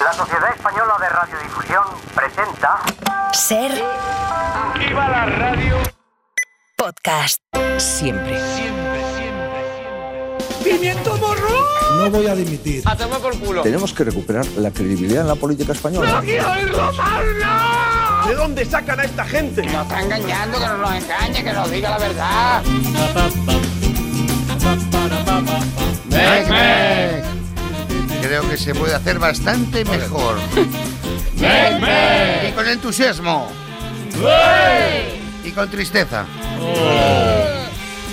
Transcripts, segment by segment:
La Sociedad Española de Radiodifusión presenta Ser ¡Viva la radio! podcast. Siempre. ¡Pimiento morro! No voy a dimitir. ¡A tomar por culo! Tenemos que recuperar la credibilidad en la política española. quiero oírlo más, no! ¿De dónde sacan a esta gente? Nos está engañando, que no nos engañe, que nos diga la verdad. Creo que se puede hacer bastante mejor. Y con entusiasmo. Y con tristeza.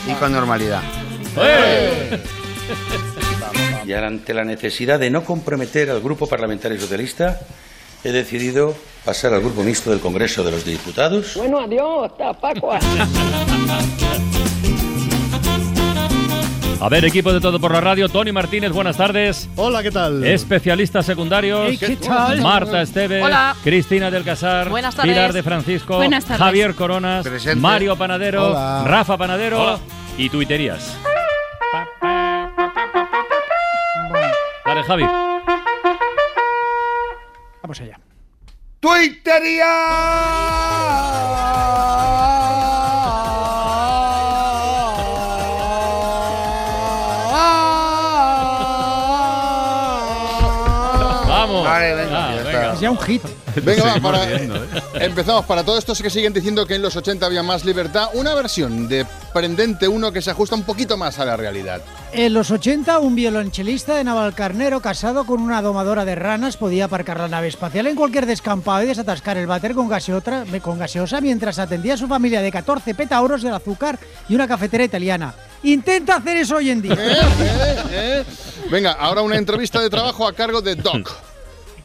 Y con normalidad. Y ante la necesidad de no comprometer al Grupo Parlamentario Socialista, he decidido pasar al Grupo Mixto del Congreso de los Diputados. Bueno, adiós, hasta Paco. A ver, equipo de Todo por la Radio, Tony Martínez, buenas tardes. Hola, ¿qué tal? Especialistas secundarios. ¿qué tal? Marta Esteves. Hola. Cristina del Casar. Buenas tardes. Pilar de Francisco. Buenas tardes. Javier Coronas. Presente. Mario Panadero. Hola. Rafa Panadero. Hola. Y tuiterías. Dale, Javi. Vamos allá. Vamos. Vale, venga, Ah, ya venga. Es ya un hit. Venga, va, para, riendo, ¿eh? empezamos. Para todos estos que siguen diciendo que en los 80 había más libertad, una versión de Prendente 1 que se ajusta un poquito más a la realidad. En los 80, un violonchelista de Navalcarnero casado con una domadora de ranas podía aparcar la nave espacial en cualquier descampado y desatascar el váter con, gaseotra- con gaseosa mientras atendía a su familia de 14 petauros de azúcar y una cafetera italiana. Intenta hacer eso hoy en día. ¿Eh? ¿Eh? ¿Eh? Venga, ahora una entrevista de trabajo a cargo de Doc.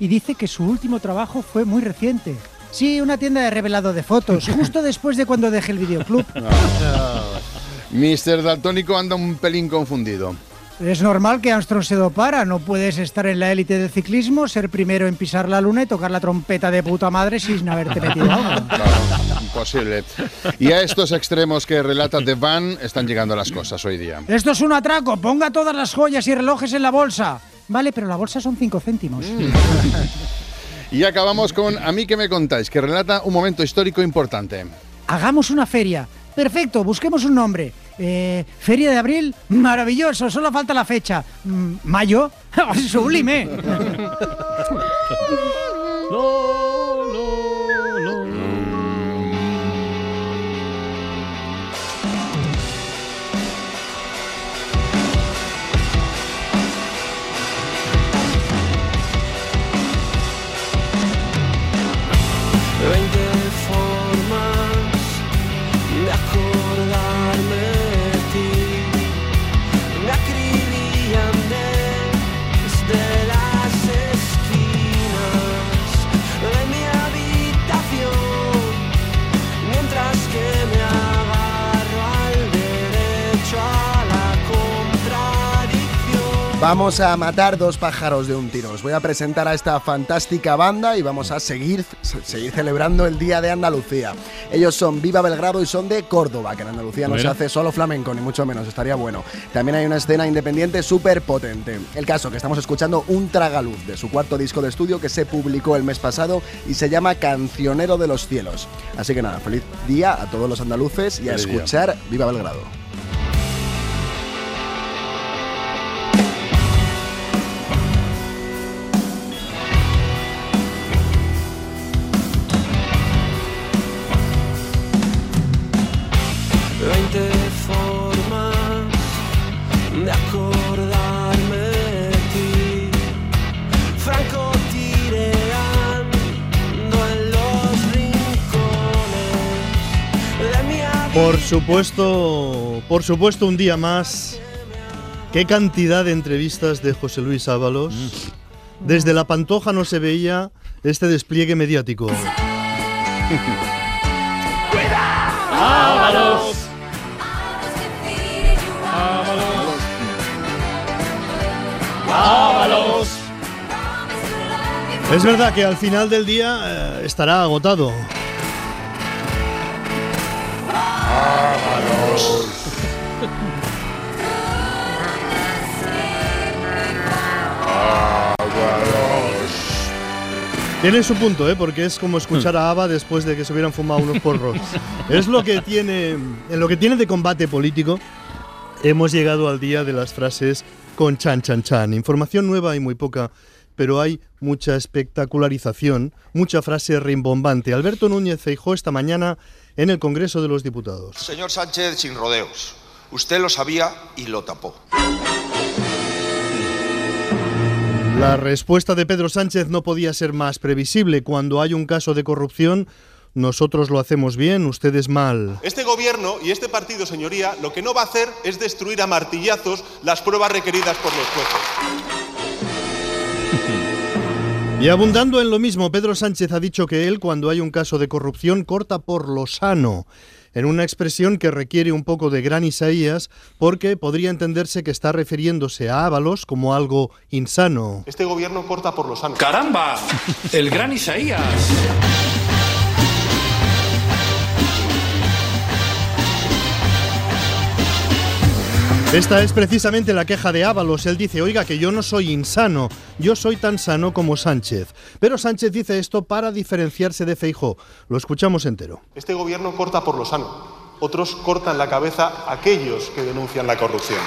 Y dice que su último trabajo fue muy reciente. Sí, una tienda de revelado de fotos, justo después de cuando dejé el videoclub. Mr. Daltónico anda un pelín confundido. Es normal que Armstrong se dopara, no puedes estar en la élite del ciclismo, ser primero en pisar la luna y tocar la trompeta de puta madre sin haberte metido agua. Imposible. Y a estos extremos que relata The Van están llegando las cosas hoy día. Esto es un atraco, ponga todas las joyas y relojes en la bolsa. Vale, pero la bolsa son 5 céntimos. Y acabamos con A mí que me contáis, que relata un momento histórico importante. Hagamos una feria. Perfecto, busquemos un nombre. Eh, feria de abril, maravilloso, solo falta la fecha. Mm, ¿Mayo? ¡Sublime! Vamos a matar dos pájaros de un tiro. Os voy a presentar a esta fantástica banda y vamos a seguir, se- seguir celebrando el Día de Andalucía. Ellos son Viva Belgrado y son de Córdoba, que en Andalucía no se hace solo flamenco, ni mucho menos, estaría bueno. También hay una escena independiente súper potente. El caso que estamos escuchando un tragaluz de su cuarto disco de estudio que se publicó el mes pasado y se llama Cancionero de los Cielos. Así que nada, feliz día a todos los andaluces y a escuchar Viva Belgrado. Por supuesto, por supuesto, un día más. Qué cantidad de entrevistas de José Luis Ábalos. Desde la Pantoja no se veía este despliegue mediático. ¡Ábalos! ¡Ábalos! Es verdad que al final del día eh, estará agotado. Tiene su punto, ¿eh? porque es como escuchar a Ava después de que se hubieran fumado unos porros. es lo que tiene, en lo que tiene de combate político. Hemos llegado al día de las frases con chan chan chan. Información nueva y muy poca, pero hay mucha espectacularización, mucha frase rimbombante. Alberto Núñez Feijó esta mañana en el Congreso de los Diputados. Señor Sánchez, sin rodeos. Usted lo sabía y lo tapó. La respuesta de Pedro Sánchez no podía ser más previsible. Cuando hay un caso de corrupción, nosotros lo hacemos bien, ustedes mal. Este gobierno y este partido, señoría, lo que no va a hacer es destruir a martillazos las pruebas requeridas por los jueces. Y abundando en lo mismo, Pedro Sánchez ha dicho que él, cuando hay un caso de corrupción, corta por lo sano en una expresión que requiere un poco de gran Isaías, porque podría entenderse que está refiriéndose a Ábalos como algo insano. Este gobierno corta por lo sano. ¡Caramba! El gran Isaías. Esta es precisamente la queja de Ábalos. Él dice, oiga, que yo no soy insano, yo soy tan sano como Sánchez. Pero Sánchez dice esto para diferenciarse de Feijó. Lo escuchamos entero. Este gobierno corta por lo sano. Otros cortan la cabeza a aquellos que denuncian la corrupción.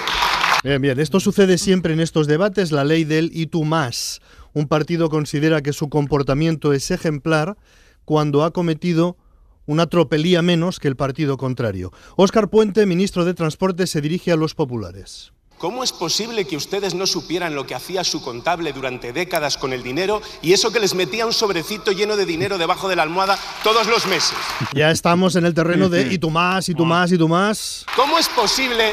Bien, bien, esto sucede siempre en estos debates, la ley del y tú más. Un partido considera que su comportamiento es ejemplar cuando ha cometido una tropelía menos que el partido contrario. Óscar Puente, ministro de Transporte, se dirige a los populares. ¿Cómo es posible que ustedes no supieran lo que hacía su contable durante décadas con el dinero y eso que les metía un sobrecito lleno de dinero debajo de la almohada todos los meses? Ya estamos en el terreno de y tú más, y tú más, y tú más. ¿Cómo es posible,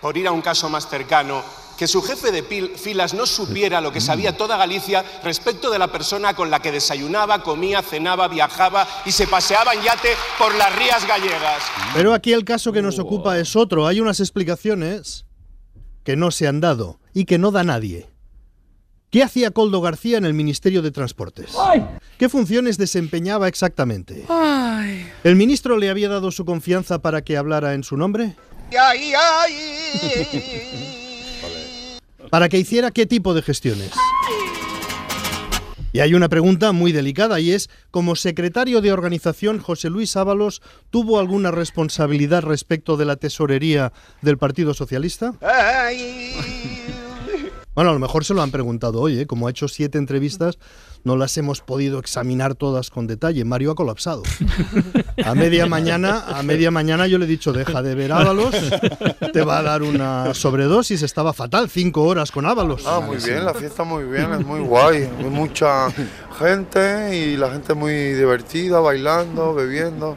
por ir a un caso más cercano, que su jefe de filas no supiera lo que sabía toda Galicia respecto de la persona con la que desayunaba, comía, cenaba, viajaba y se paseaba en yate por las rías gallegas. Pero aquí el caso que nos ocupa es otro. Hay unas explicaciones que no se han dado y que no da nadie. ¿Qué hacía Coldo García en el Ministerio de Transportes? ¿Qué funciones desempeñaba exactamente? ¿El ministro le había dado su confianza para que hablara en su nombre? Ay, ay. Para que hiciera qué tipo de gestiones. Y hay una pregunta muy delicada y es, como secretario de organización, José Luis Ábalos tuvo alguna responsabilidad respecto de la tesorería del Partido Socialista? Bueno, a lo mejor se lo han preguntado hoy, ¿eh? como ha hecho siete entrevistas, no las hemos podido examinar todas con detalle. Mario ha colapsado. A media mañana, a media mañana yo le he dicho, deja de ver Ábalos, te va a dar una sobredosis, estaba fatal, cinco horas con Ábalos. Ah, muy bien, la fiesta muy bien, es muy guay, hay mucha gente y la gente muy divertida, bailando, bebiendo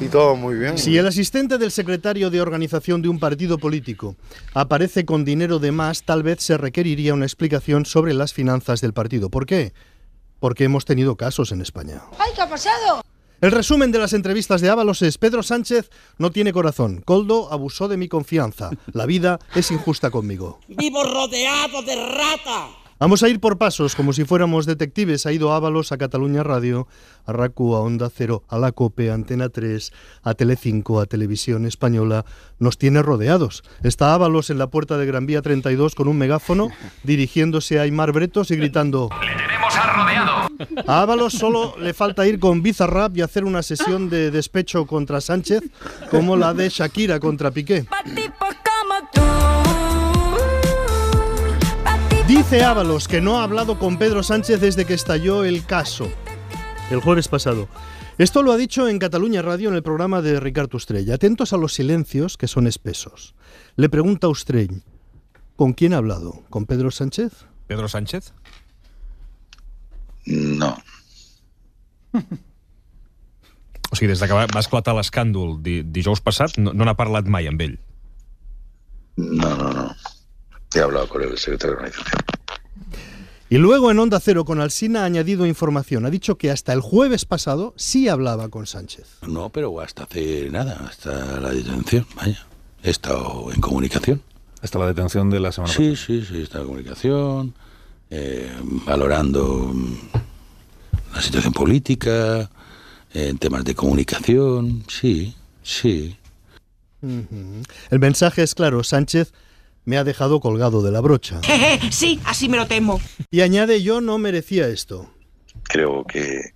y todo muy bien. Si el asistente del secretario de organización de un partido político aparece con dinero de más, tal vez se requeriría una explicación sobre las finanzas del partido. ¿Por qué? Porque hemos tenido casos en España. ¡Ay, qué ha pasado! El resumen de las entrevistas de Ábalos es Pedro Sánchez no tiene corazón. Coldo abusó de mi confianza. La vida es injusta conmigo. Vivo rodeado de rata. Vamos a ir por pasos, como si fuéramos detectives. Ha ido Ábalos a Cataluña Radio, a RACU, a Onda Cero, a la COPE, a Antena 3, a Telecinco, a Televisión Española. Nos tiene rodeados. Está Ábalos en la puerta de Gran Vía 32 con un megáfono, dirigiéndose a Aymar Bretos y gritando... ¡Le tenemos al rodeado! A Ábalos solo le falta ir con Bizarrap y hacer una sesión de despecho contra Sánchez, como la de Shakira contra Piqué. Dice Ábalos que no ha hablado con Pedro Sánchez desde que estalló el caso, el jueves pasado. Esto lo ha dicho en Cataluña Radio en el programa de Ricardo Ustrell. Atentos a los silencios que son espesos. Le pregunta a Ustrell, ¿con quién ha hablado? ¿Con Pedro Sánchez? ¿Pedro Sánchez? No. O sigui, des de que va, va esclatar l'escàndol di, dijous passat, no, no n'ha parlat mai amb ell. No, no, no. He hablado con el secretario de organización. Y luego en Onda Cero con Alsina ha añadido información. Ha dicho que hasta el jueves pasado sí hablaba con Sánchez. No, pero hasta hace nada, hasta la detención, vaya. He estado en comunicación. Hasta la detención de la semana Sí, sí, sí, he estado en comunicación, eh, valorando mm, la situación política, en temas de comunicación, sí, sí. El mensaje es claro, Sánchez me ha dejado colgado de la brocha. sí, así me lo temo. Y añade, yo no merecía esto. creo que,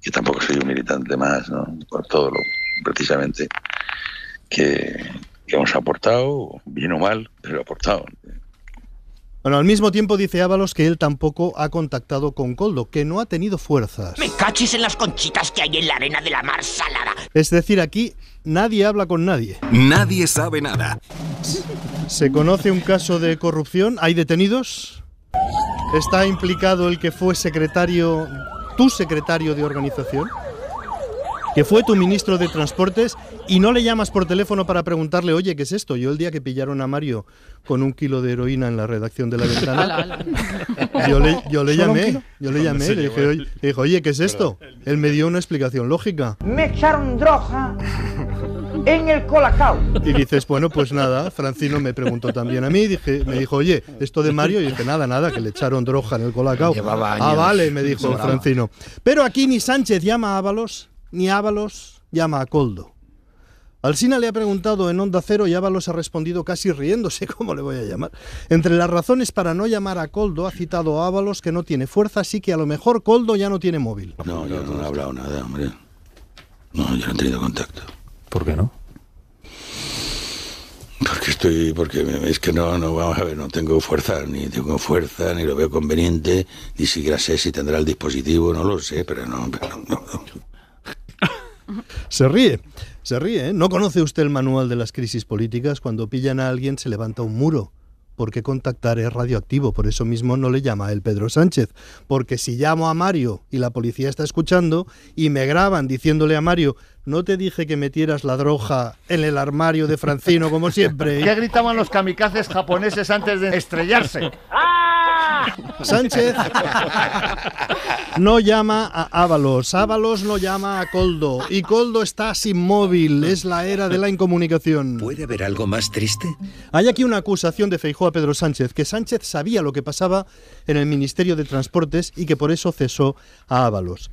que tampoco soy un militante más, ¿no? Por todo lo precisamente que, que hemos aportado, bien o mal, pero aportado. Bueno, al mismo tiempo dice Ábalos que él tampoco ha contactado con Coldo, que no ha tenido fuerzas. Me cachis en las conchitas que hay en la arena de la mar salada. Es decir, aquí nadie habla con nadie. Nadie sabe nada. ¿Se conoce un caso de corrupción? ¿Hay detenidos? ¿Está implicado el que fue secretario, tu secretario de organización? que fue tu ministro de Transportes y no le llamas por teléfono para preguntarle, oye, ¿qué es esto? Yo el día que pillaron a Mario con un kilo de heroína en la redacción de la ventana, yo le, yo le ¿Solo un llamé, yo le llamé, le dije, oye, le dije, oye, ¿qué es esto? Él me dio una explicación lógica. Me echaron droga en el colacao. Y dices, bueno, pues nada, Francino me preguntó también a mí, dije, me dijo, oye, esto de Mario, y dije, nada, nada, que le echaron droga en el colacao. Llevaba Ah, años vale, me dijo. Francino. Pero aquí ni Sánchez llama a Ábalos, ni Ábalos llama a Coldo. Alsina le ha preguntado en Onda Cero y Ábalos ha respondido casi riéndose, ¿cómo le voy a llamar? Entre las razones para no llamar a Coldo ha citado a Ábalos que no tiene fuerza, así que a lo mejor Coldo ya no tiene móvil. No, yo no he hablado nada, hombre. No, yo no he tenido contacto. ¿Por qué no? Porque estoy, porque me- es que no, no, vamos a ver, no tengo fuerza, ni tengo fuerza, ni lo veo conveniente, ni siquiera sé si tendrá el dispositivo, no lo sé, pero no, pero no, no. Se ríe, se ríe, ¿eh? ¿No conoce usted el manual de las crisis políticas? Cuando pillan a alguien se levanta un muro. Porque contactar es radioactivo, por eso mismo no le llama a él Pedro Sánchez. Porque si llamo a Mario y la policía está escuchando y me graban diciéndole a Mario, no te dije que metieras la droga en el armario de Francino como siempre. ¿Qué gritaban los kamikazes japoneses antes de estrellarse? Sánchez no llama a Ábalos, Ábalos no llama a Coldo y Coldo está sin móvil, es la era de la incomunicación. ¿Puede haber algo más triste? Hay aquí una acusación de Feijóo a Pedro Sánchez, que Sánchez sabía lo que pasaba en el Ministerio de Transportes y que por eso cesó a Ábalos.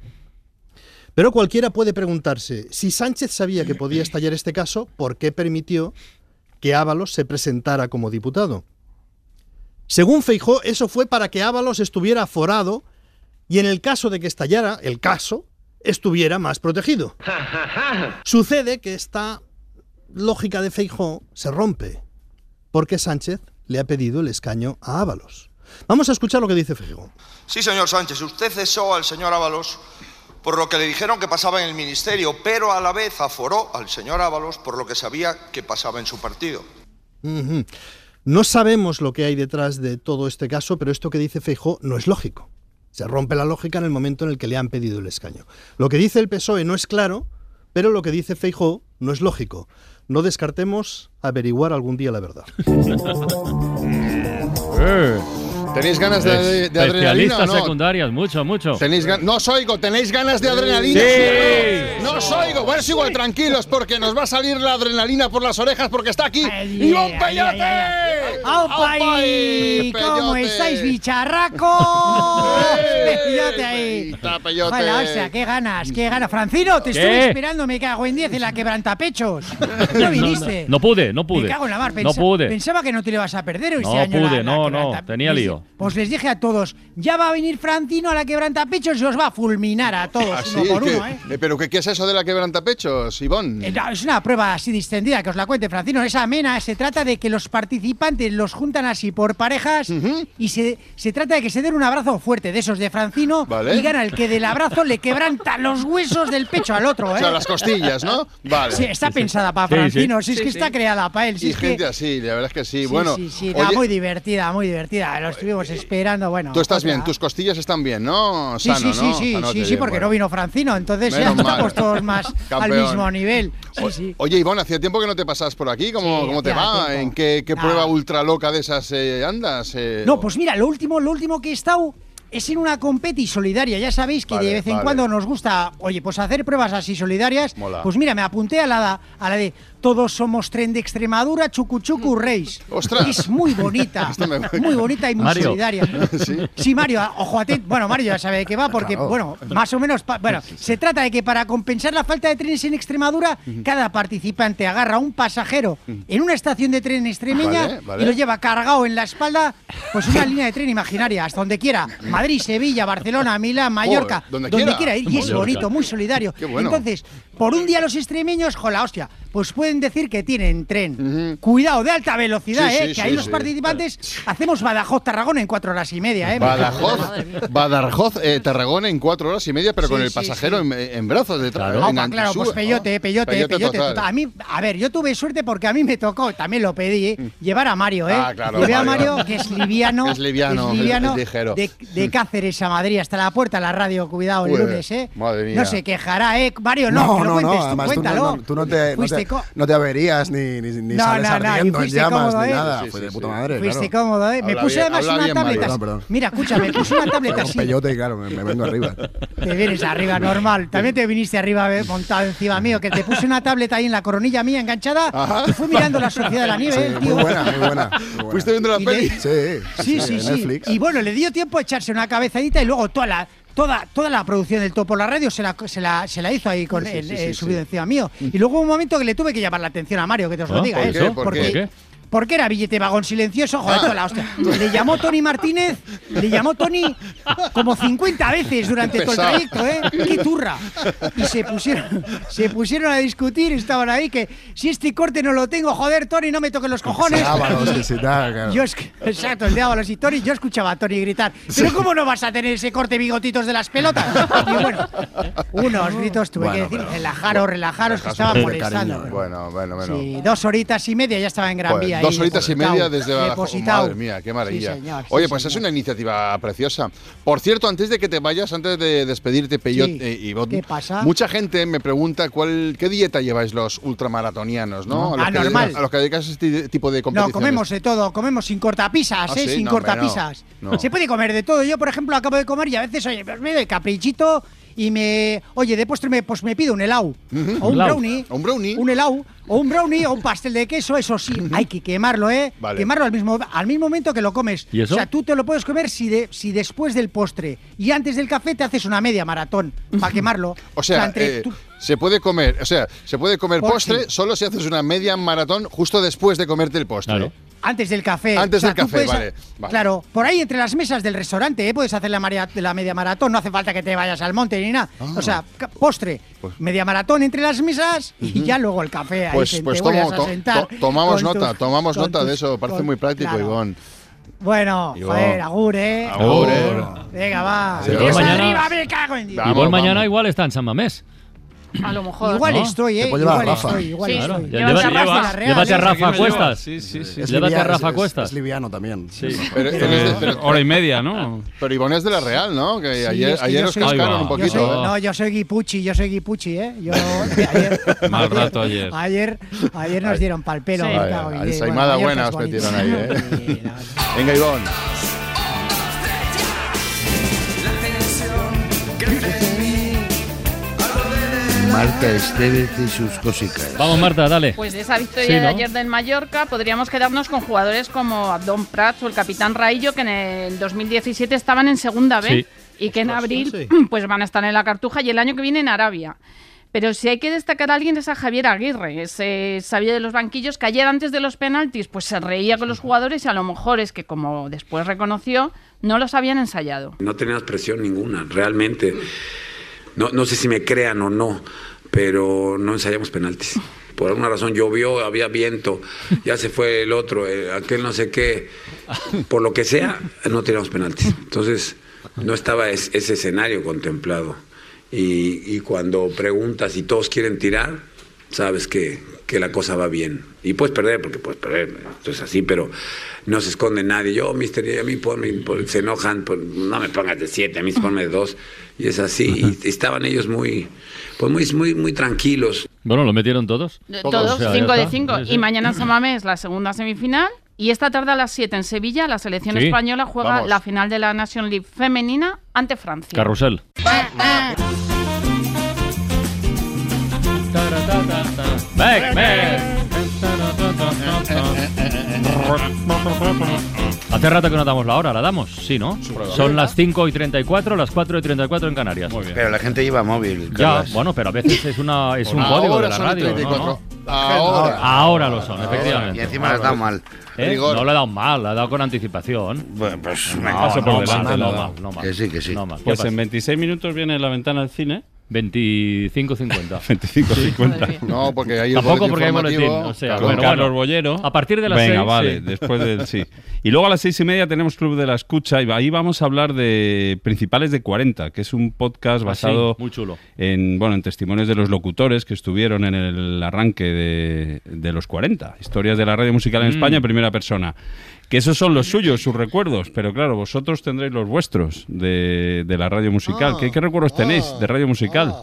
Pero cualquiera puede preguntarse, si Sánchez sabía que podía estallar este caso, ¿por qué permitió que Ábalos se presentara como diputado? Según Feijó, eso fue para que Ábalos estuviera forado y en el caso de que estallara el caso, estuviera más protegido. Sucede que esta lógica de Feijó se rompe porque Sánchez le ha pedido el escaño a Ábalos. Vamos a escuchar lo que dice Feijó. Sí, señor Sánchez, usted cesó al señor Ábalos por lo que le dijeron que pasaba en el ministerio, pero a la vez aforó al señor Ábalos por lo que sabía que pasaba en su partido. Ujú. No sabemos lo que hay detrás de todo este caso, pero esto que dice Feijó no es lógico. Se rompe la lógica en el momento en el que le han pedido el escaño. Lo que dice el PSOE no es claro, pero lo que dice Feijó no es lógico. No descartemos averiguar algún día la verdad. ¿Tenéis ganas de, de- de adrenalina o Especialistas no? secundarias, mucho, mucho. ¿Tenéis gan- no os oigo, ¿tenéis ganas de adrenalina? Sí. ¿sí No No os oigo. Bueno, es igual, tranquilos, porque nos va a salir la adrenalina por las orejas porque está aquí Ivón Peyote. ¡Aupa ahí! ¿Cómo Peyote. estáis, bicharracos? Peyote ahí. Peyote. Ojalá, o sea, qué ganas, qué ganas. Francino, te ¿Qué? estuve esperando, me cago en 10 en la quebrantapechos. No viniste. No pude, no pude. Me cago en la mar. No pude. Pensaba que no te le vas a perder este No año. pude, la no, no, tenía Les- Pues les dije a todos, ya va a venir Francino a la quebrantapechos y os va a fulminar a todos Así uno por uno, ¿eh? eh, ¿Pero qué, qué es eso de la quebrantapechos, Ivón? Eh, no, Es una prueba así distendida, que os la cuente Francino. Es amena, se trata de que los participantes los juntan así por parejas y se, se trata de que se den un abrazo fuerte de esos de Francino Vale. y gana el que del abrazo le quebranta los huesos del pecho al otro, O ¿eh? sea, las costillas, ¿no? Vale. Sí, está pensada para Sí, sí. Francino, si es Sí, que sí. está creada para él. Si Y es que- gente así, la verdad es que sí. Sí, bueno, sí, sí, oye, no, muy divertida, muy divertida. Lo estuvimos esperando, bueno. tú estás otra. bien, tus costillas están bien, ¿no? Sí, Sano, sí, sí, ¿no? sí, Sanote, sí, sí, porque bueno. no vino Francino, entonces ya mal. estamos todos más al mismo nivel. Sí, sí. Oye, Ivón, hacía tiempo que no te pasas por aquí. ¿Cómo, cómo te va? tiempo. ¿En qué, qué Nada. prueba ultra loca de esas eh, andas? eh? No, pues mira, lo último, lo último que he estado es en una competi solidaria. Ya sabéis que Vale, de vez en vale. cuando nos gusta, oye, pues hacer pruebas así solidarias. Mola. Pues mira, me apunté a la, a la de Todos somos tren de Extremadura, Chucuchucu Reis. ¡Ostras! Es muy bonita, muy bonita y muy Mario. solidaria. ¿Sí? Mario, ojo atento. Bueno, Mario ya sabe de qué va, porque, Claro. bueno, más o menos, bueno, se trata de que para compensar la falta de trenes en Extremadura, cada participante agarra a un pasajero en una estación de tren extremeña Vale, vale. y lo lleva cargado en la espalda, pues una línea de tren imaginaria, hasta donde quiera. Madrid, Sevilla, Barcelona, Milán, Mallorca, Joder, donde quiera. ir. Y es bonito, muy solidario. Qué bueno. Entonces, por un día los extremeños, jola, hostia, pues pueden decir que tienen tren. Cuidado, de alta velocidad, Sí, ¿eh? sí, que ahí sí, los sí. participantes hacemos Badajoz-Tarragona en cuatro horas y media, ¿eh? Badajoz. Badajoz eh, Tarragona en cuatro horas y media, pero Sí, con el sí, pasajero sí. En, en brazos detrás. En pa- claro, pues peyote, peyote, peyote. total. total. A mí, a ver, yo tuve suerte porque a mí me tocó, también lo pedí, ¿eh? llevar a Mario, ¿eh? Ah, claro, Llevé a Mario. Que es liviano, Es liviano, es liviano, es ligero. de, de Cáceres a Madrid hasta la puerta de la radio, cuidado, el lunes, ¿eh? madre mía. No se quejará, ¿eh? Mario, no, No, que lo no, cuentes no, tú, además tú no, cuéntalo. no, tú no te, no, te, no te averías ni, ni, ni No, sales no, ardiendo en llamas cómodo, ni ¿eh? nada. Sí, Fue sí, de sí. puta madre, Fuiste claro. cómodo, ¿eh? Me Habla puse bien, además una bien, tableta. Mario. Perdón, perdón. Mira, escucha, me puse una tableta así. peyote y claro, me, me vengo arriba. Te vienes arriba, normal. También te viniste arriba eh, montado encima mío, que te puse una tableta ahí en la coronilla mía enganchada Ajá. y fui mirando la sociedad de la nieve, Sí, el muy tío. buena, muy buena. muy buena. ¿Fuiste viendo la Y peli? Sí, Sí, sí, sí. Y bueno, le dio tiempo a echarse una cabezadita y luego toda la toda toda la producción del Topo la radio se la, se la, se la hizo ahí con Sí, sí, el sí, sí, subido encima mío. Y luego hubo un momento que le tuve que llamar la atención a Mario, que te os lo diga, ¿por ¿eh? qué? ¿Por Porque- qué? Porque era billete vagón silencioso, joder, Ah. toda la hostia. Le llamó Tony Martínez, le llamó Tony como 50 veces durante todo el trayecto, ¿eh? ¡Qué turra! Y se pusieron, se pusieron a discutir, estaban ahí, que si este corte no lo tengo, joder, Tony, no me toques los cojones. Yo exacto, el de Ábalos y Tony, yo escuchaba a Tony gritar, pero ¿cómo no vas a tener ese corte bigotitos de las pelotas? Y bueno, unos gritos tuve Bueno, que decir, relajaros, relajaros, que estaban de molestando. Bueno, bueno, bueno. Sí, dos horitas y media ya estaba en Gran Joder, Dos horitas y media desde la depositado. Madre mía, qué maravilla. Sí, señor, sí, Oye, pues es una iniciativa preciosa. Por cierto, antes de que te vayas, antes de despedirte, Peyot Sí. eh, y Bot, ¿Qué pasa? mucha gente me pregunta cuál, qué dieta lleváis los ultramaratonianos, ¿no? A los Ah, que normal. dedicas- A los que dedicas a este tipo de No, competiciones. comemos de todo, comemos sin cortapisas, Ah, ¿eh? sin no, cortapisas. no, no. Se puede comer de todo. Yo, por ejemplo, acabo de comer y a veces, oye, me doy caprichito y me. Oye, de postre me, pues me pido un helado. O un brownie. Un brownie. Un helado. O un brownie o un pastel de queso, eso sí, hay que quemarlo, ¿eh? Vale. Quemarlo al mismo, al mismo momento que lo comes. ¿Y eso? O sea, tú te lo puedes comer si, de, si después del postre y antes del café te haces una media maratón para quemarlo. O sea, entre eh, tú- se puede comer, o sea, se puede comer postre sí. solo si haces una media maratón justo después de comerte el postre. Claro. Antes del café. Antes del tú café, puedes- vale, vale. Claro, por ahí entre las mesas del restaurante, ¿eh? puedes hacer la, maria- la media maratón, no hace falta que te vayas al monte ni nada. Ah. O sea, postre, Pues- media maratón entre las mesas y ya luego el café. Ahí Pues, pues tomo- a to- to- tomamos nota, tus- tomamos nota de eso, parece con- muy práctico, claro. Ivón. Bueno, Ivón. joder, agur, ¿eh? Agur, eh. Venga, va. Sí, mañana- arriba, me cago en Dios. Vamos, igual mañana vamos. igual está en San Mamés. A lo mejor. Igual ¿no? estoy, ¿eh? Igual Rafa. estoy, igual Sí, Claro. estoy. Llévate llévate a. Rafa. Cuestas. Sí, sí, sí. Es Llévate a Rafa es- Cuestas. Es liviano también. Sí. Pero, es de- pero- hora y media, ¿no? pero Ivón es de la Real, ¿no? Que Sí, ayer, es que ayer yo os soy- cascaron un Yo poquito. soy- ¿eh? no, yo soy Guipuchi, yo soy Guipuchi, ¿eh? Yo, ayer, Mal rato ayer. Ayer, ayer nos dieron pal pelo. Sí. Mallorca buena os metieron ahí, ¿eh? Venga, Ivón. Marta Estevez y sus cositas. Vamos, Marta, dale. Pues de esa victoria Sí, de ¿no? ayer del Mallorca podríamos quedarnos con jugadores como Don Prats o el capitán Raillo que en el 2017 estaban en segunda B Sí. y que en abril sí. pues van a estar en la Cartuja y el año que viene en Arabia. Pero si hay que destacar a alguien es a Javier Aguirre, ese sabio de los banquillos que ayer antes de los penaltis pues se reía con los jugadores y a lo mejor es que como después reconoció no los habían ensayado. No teníamos presión ninguna, realmente. No, no sé si me crean o no, pero no ensayamos penaltis. Por alguna razón llovió, había viento, ya se fue el otro, eh, aquel no sé qué. Por lo que sea, no teníamos penaltis. Entonces, no estaba es- ese escenario contemplado. Y, y cuando preguntas y todos quieren tirar, sabes que, que la cosa va bien. Y puedes perder, porque puedes perder, esto es así, pero no se esconde nadie. Yo, mister, a mí ponme, pon- se enojan, no me pongas de siete, a mí ponme de dos. Y es así. Y estaban ellos muy, pues muy, muy, muy tranquilos. Bueno, lo metieron todos. Todos, O sea, 5 de está. 5. Sí, sí. Y mañana en San Mamés la segunda semifinal. Y esta tarde a las 7 en Sevilla la selección Sí. española juega Vamos. la final de la Nation League femenina ante Francia. Carrusel. Back, back. Hace rato que no damos la hora, ¿la damos? Sí, ¿no? Son las 5 y 34, las 4 y 34 en Canarias. Pero la gente lleva móvil. Ya, bueno, pero a veces es, una, es un Ahora código de la son radio. ¿no? 34. ¿no? Ahora. Ahora lo son, efectivamente. Y encima le has dado mal. ¿Eh? No le he dado mal, le he dado con anticipación. Bueno, pues no, paso no, por mal, delante, no, la mal, da. no mal. Que sí, que sí. No mal. ¿Qué Pues pasa? en 26 minutos viene la ventana del cine. 25.50. 25.50. No, porque ahí el Tampoco porque hay boletín. O sea, claro. Bueno, Carlos bueno. Bollero. A partir de las Venga, seis, vale, sí. después del sí. Y luego a las seis y media tenemos Club de la Escucha y ahí vamos a hablar de Principales de 40, que es un podcast Ah, basado sí, muy chulo. en bueno en testimonios de los locutores que estuvieron en el arranque de, de los 40, historias de la radio musical en Mm. España en primera persona. Que esos son los suyos, sus recuerdos, pero claro, vosotros tendréis los vuestros de, de la radio musical. ¿Qué, qué recuerdos tenéis de radio musical?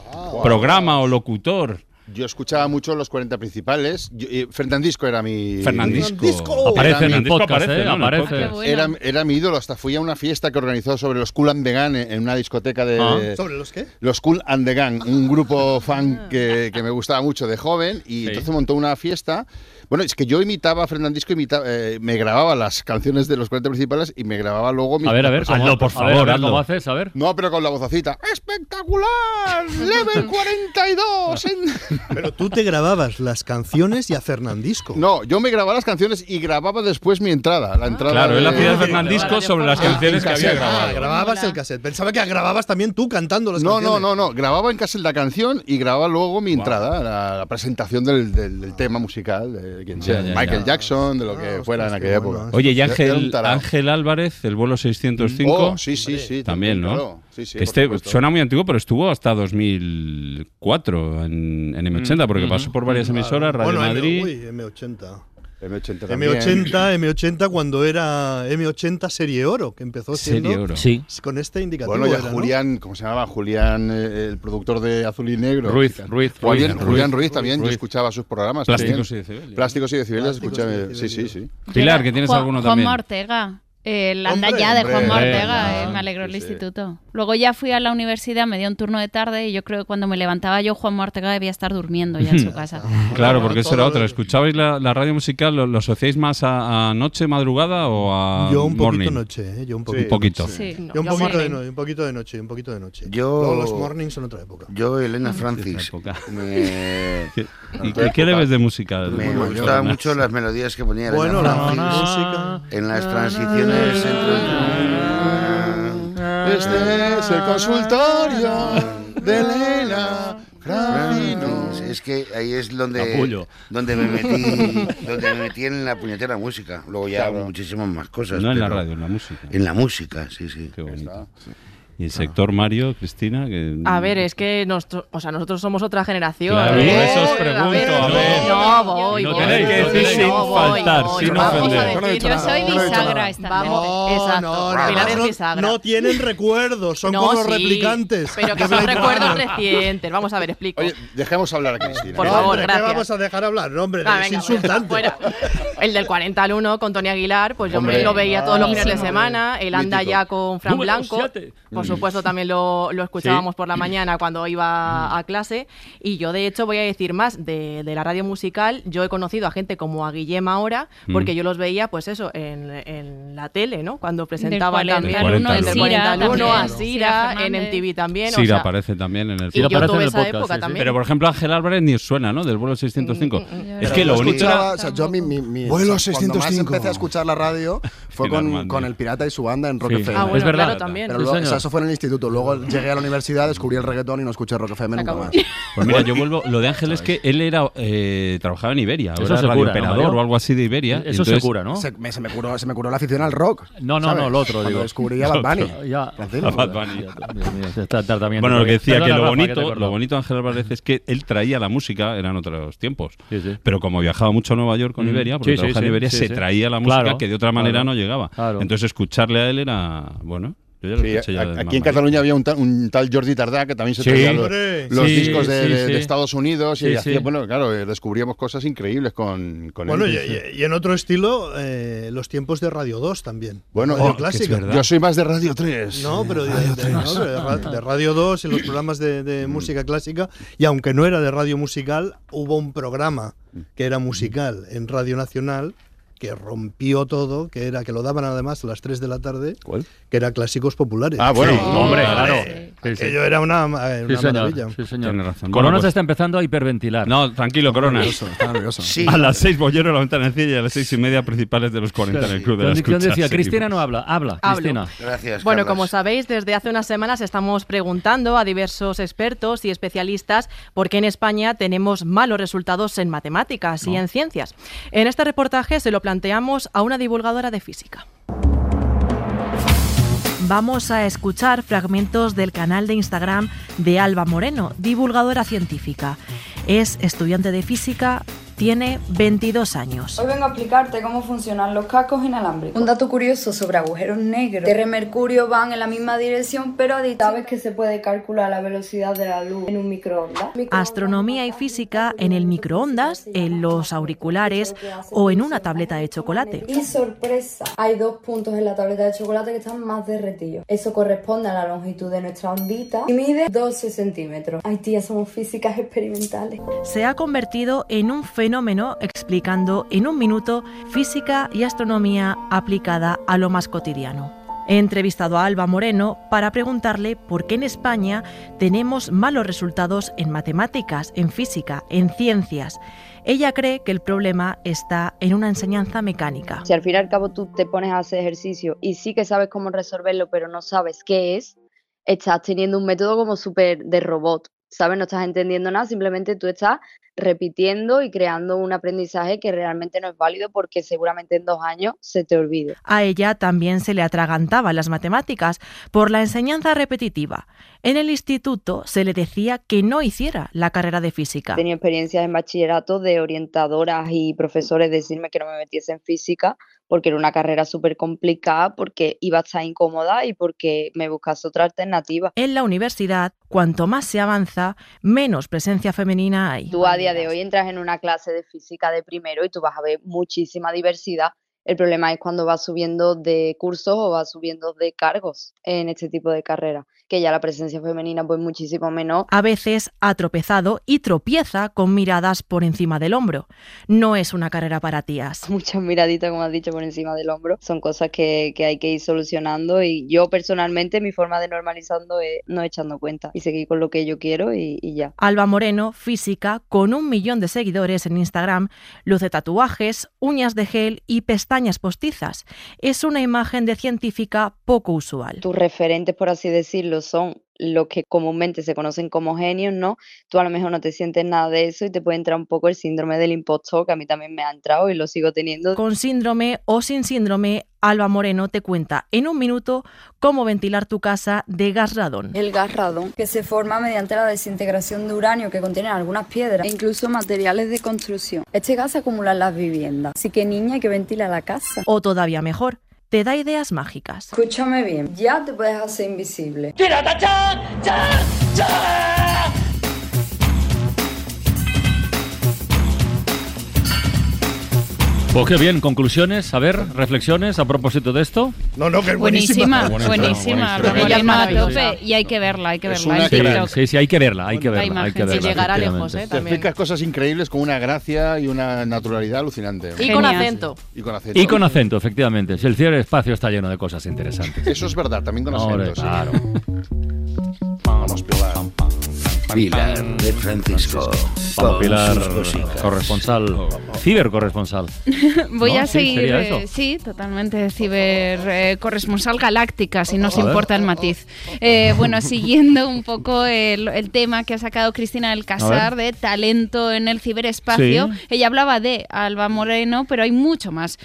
Programa o locutor. Yo escuchaba mucho los 40 principales. Yo- eh, Fernandisco era mi. Fernandisco. Aparece Era en el mi- podcast, aparece, ¿eh? ¿no? En el Aparece. podcast. Qué bueno. Era, era mi ídolo, hasta fui a una fiesta que organizó sobre los Cool and the Gang en una discoteca de... Ah. ¿Sobre los qué? Los Cool and the Gang, un grupo fan que, que me gustaba mucho de joven y Sí. entonces montó una fiesta. Bueno, es que yo imitaba a Fernandisco, imitaba, eh, me grababa las canciones de los 40 principales y me grababa luego mis A ver, a ver, ¿cómo, Hazlo, por a favor, ver, hazlo. ¿cómo haces? A ver. No, pero con la vocecita. ¡Espectacular! ¡Level 42! en- Pero tú te grababas las canciones y a Fernandisco. No, yo me grababa las canciones y grababa después mi entrada. La entrada Claro, de- él hacía el de- Fernandisco sobre las Ah, canciones que había cassette. Ah, grabado. grababas Mola. el cassette. Pensaba que grababas también tú cantando las No, canciones. no, no, no. Grababa en casa la canción y grababa luego mi entrada, la, la presentación del, del- del tema musical, de quien sea, Ya, ya, Michael ya. Jackson, de lo que Ah, fuera en aquella bueno, época. Oye, y Ángel. Ángel Álvarez, el vuelo 605. Oh, sí, sí, sí. También, ¿no? claro. Sí, sí, este supuesto. suena muy antiguo, pero estuvo hasta 2004 en, en M80, porque Mm, pasó por varias emisoras, Radio Bueno, M- Madrid. uy, M80. M80 también. M80, M80 cuando era M80 Serie Oro, que empezó siendo Serie Oro. Sí. con este indicativo. Bueno, y a era, ¿no? Julián, ¿cómo se llamaba? Julián, eh, el productor de Azul y Negro. Ruiz, Ruiz, Julián, Ruiz, Julián Ruiz, Ruiz también, yo Ruiz. escuchaba sus programas. Plásticos también. y decibeles. Plásticos y decibeles, escuchaba. Sí, sí, sí. Pilar, que tienes Juan- alguno también. Ortega. El anda Hombre, ya de Juan Ortega, eh, me alegró el Sí, sí. instituto. Luego ya fui a la universidad, me dio un turno de tarde y yo creo que cuando me levantaba yo, Juan Ortega debía estar durmiendo ya en su casa. Claro, porque eso era otra. ¿Escuchabais la, la radio musical? ¿Lo, lo asociáis más a, a noche, madrugada o a Yo un poquito morning? noche, ¿eh? Yo un Sí. poquito. Un poquito. Sí. Yo un poquito, de no- un poquito de noche, un poquito de noche. Yo- Luego los mornings son otra época. Yo, Elena Francis, época. me, ¿Qué- ¿Y qué, ves de música? me gustaban mucho las melodías que ponía Elena Bueno, la Francis música. en las transiciones Este es el consultorio de Elena Francino. Es que ahí es donde, Capullo. donde me metí donde me metí en la puñetera música. Luego ya Claro. muchísimas más cosas. No en la radio, en la música. En la música, sí, sí. Qué bonito. Y el sector Mario, Cristina, que... A ver, es que nosotros, o sea, nosotros somos otra generación. Claro, ¿eh? por eso os A pregunto, ver, a ver. No, voy, No voy. tenéis que decir no sin voy, faltar, voy. sin Vamos a ofender. decir, Yo soy bisagra esta Vamos, exacto. no, Pilar es no, bisagra. no tienen recuerdos, son No, como los sí, replicantes. Pero que son recuerdos recientes. Vamos a ver, explico. Oye, dejemos hablar a Cristina. Por No, favor, hombre, ¿qué gracias. vamos a dejar hablar? No, hombre, Ah, es venga, insultante. Bueno, el del 40 al 1 con Tony Aguilar, pues yo Hombre. lo veía todos los fines de semana. El anda ya con Fran Blanco. siete. Por supuesto, también lo, lo escuchábamos Sí. por la mañana cuando iba a clase. Y yo, de hecho, voy a decir más de, de la radio musical. Yo he conocido a gente como a Guillem ahora, porque Mm. yo los veía, pues eso, en, en la tele, ¿no? Cuando presentaban 40 también. del Sira 40 al 1, también. a Sira Sira, en. MTV también. o Sí, sea, aparece también en el y yo aparece en tuve el esa podcast, época sí, sí. también. Pero, por ejemplo, Ángel Álvarez ni os suena, ¿no? Del vuelo 605. Mm, mm, mm. Es que lo era... o sea, yo mi, mi, mi- Vuelo o sea, cuando más 605. empecé a escuchar la radio fue Sí, con, con el Pirata y su banda en Rock Sí. FM. Ah, bueno, Es verdad. claro, también. Pero Sí, luego, o señor. sea, eso fue en el instituto. Luego llegué a la universidad, descubrí el reggaetón y no escuché Rock FM nunca acabó. más. Pues mira, yo vuelvo. Lo de Ángel es que él era eh, trabajaba en Iberia, Eso era se cura, ¿no, radiooperador Mario? o algo así de Iberia. Eso se cura, ¿no? Se, me, se me curó, se me curó la afición al rock. No, no, ¿sabes? no, lo otro, Cuando digo. descubrí a Bad Bunny. Ya. A Bad Bunny. Bueno, lo que decía que lo bonito, lo bonito de Ángel Álvarez es que él traía la música, eran otros tiempos. Sí, sí. Pero como viajaba mucho a Nueva York con Mm. Iberia, porque Sí, sí, trabajaba en Iberia, sí, se sí. traía la música Claro, que de otra manera claro, no llegaba. claro. Entonces escucharle a él era, bueno, yo ya lo Sí, escuché ya aquí en. Cataluña había un, ta- un tal Jordi Tardá que también se Sí. traía los, Hombre. los Sí, discos de, sí, de- sí. de Estados Unidos y Sí, hacía, sí. bueno, claro, eh, descubríamos cosas increíbles con, con Bueno, él. y, y- y en otro estilo, eh, los tiempos de Radio 2 también. Bueno, Radio oh, clásica. Yo soy más de Radio 3. No, pero de, de- no, pero de ra- de Radio 2 en los programas de, de música clásica, y aunque no era de radio musical, hubo un programa que era musical en Radio Nacional que rompió todo, que era que lo daban además a las 3 de la tarde, que era Clásicos Populares. Ah, bueno, Sí, hombre, claro. Sí, sí. Aquello era una, una Sí, señor. maravilla. Sí, señor. Tiene razón. Corona Bueno, se pues- está empezando a hiperventilar. No, tranquilo, Corona. nervioso, está nervioso. Sí. A las seis bollero la ventana encilla y a las seis y media principales de los 40 en el club de la escucha. decía. Cristina no habla. Habla, Hablo. Cristina. Gracias. Bueno, Carlas. como sabéis, desde hace unas semanas estamos preguntando a diversos expertos y especialistas por qué en España tenemos malos resultados en matemáticas y en ciencias. En este reportaje se lo planteamos a una divulgadora de física. Vamos a escuchar fragmentos del canal de Instagram de Alba Moreno, divulgadora científica. Es estudiante de física, tiene 22 años. Hoy vengo a explicarte cómo funcionan los cascos inalámbricos. Un dato curioso sobre agujeros negros. Tierra y Mercurio van en la misma dirección, pero a. ¿Sabes que se puede calcular la velocidad de la luz en un microondas? Astronomía y física en el microondas, en los auriculares o en una tableta de chocolate. Y sorpresa, hay dos puntos en la tableta de chocolate que están más derretidos. Eso corresponde a la longitud de nuestra ondita y mide 12 centímetros. Ay, tía, somos físicas experimentales. Se ha convertido en un fenómeno explicando en un minuto física y astronomía aplicada a lo más cotidiano. He entrevistado a Alba Moreno para preguntarle por qué en España tenemos malos resultados en matemáticas, en física, en ciencias. Ella cree que el problema está en una enseñanza mecánica. Si al fin y al cabo tú te pones a hacer ejercicio y sí que sabes cómo resolverlo, pero no sabes qué es, estás teniendo un método como súper de robot, ¿sabes? No estás entendiendo nada, simplemente tú estás repitiendo y creando un aprendizaje que realmente no es válido porque seguramente en dos años se te olvide. A ella también se le atragantaban las matemáticas por la enseñanza repetitiva. En el instituto se le decía que no hiciera la carrera de física. Tenido experiencias en bachillerato de orientadoras y profesores decirme que no me metiese en física porque era una carrera súper complicada, porque iba a estar incómoda y porque me buscase otra alternativa. En la universidad, cuanto más se avanza, menos presencia femenina hay. Tú a día de hoy entras en una clase de física de primero y tú vas a ver muchísima diversidad. El problema es cuando vas subiendo de cursos o vas subiendo de cargos en este tipo de carrera, que ya la presencia femenina pues muchísimo menos. A veces ha tropezado y tropieza con miradas por encima del hombro. No es una carrera para tías. Muchas miraditas, como has dicho, por encima del hombro. Son cosas que, que hay que ir solucionando y yo personalmente mi forma de normalizando es no echando cuenta y seguir con lo que yo quiero y, y ya. Alba Moreno, física, con un millón de seguidores en Instagram, luce tatuajes, uñas de gel y pestañas postizas. Es una imagen de científica poco usual. Tus referentes, por así decirlo, son los que comúnmente se conocen como genios, ¿no? Tú a lo mejor no te sientes nada de eso y te puede entrar un poco el síndrome del impostor, que a mí también me ha entrado y lo sigo teniendo. Con síndrome o sin síndrome, Alba Moreno te cuenta en un minuto cómo ventilar tu casa de gas radón. El gas radón, que se forma mediante la desintegración de uranio que contiene algunas piedras e incluso materiales de construcción. Este gas se acumula en las viviendas, así que niña hay que ventilar la casa. O todavía mejor, te da ideas mágicas. Escúchame bien, ya te puedes hacer invisible. Pues qué bien, conclusiones, a ver, reflexiones a propósito de esto. No, no, que es Buenísima, Buenísima, buenísima. buenísima. Alba Ella es Moreno a maravillosa. tope y hay que verla, hay que Es verla Sí, sí, sí, hay que verla, hay que La verla. hay que verla llegará lejos, ¿eh? Te explicas cosas increíbles con una gracia y una naturalidad alucinante. Y con acento. Y con acento. Y con acento, efectivamente. Si el ciberespacio está lleno de cosas interesantes. Eso es verdad, también con acento. sí. claro. Vamos, Pilar. Pilar de Francisco. Vamos, Pilar, corresponsal, cibercorresponsal. Voy ¿No? a seguir, eh, sí, totalmente ciber eh, galáctica, si nos importa el matiz. Eh, bueno, siguiendo un poco el, el tema que ha sacado Cristina del Casar de talento en el ciberespacio. Sí. Ella hablaba de Alba Moreno, pero hay mucho más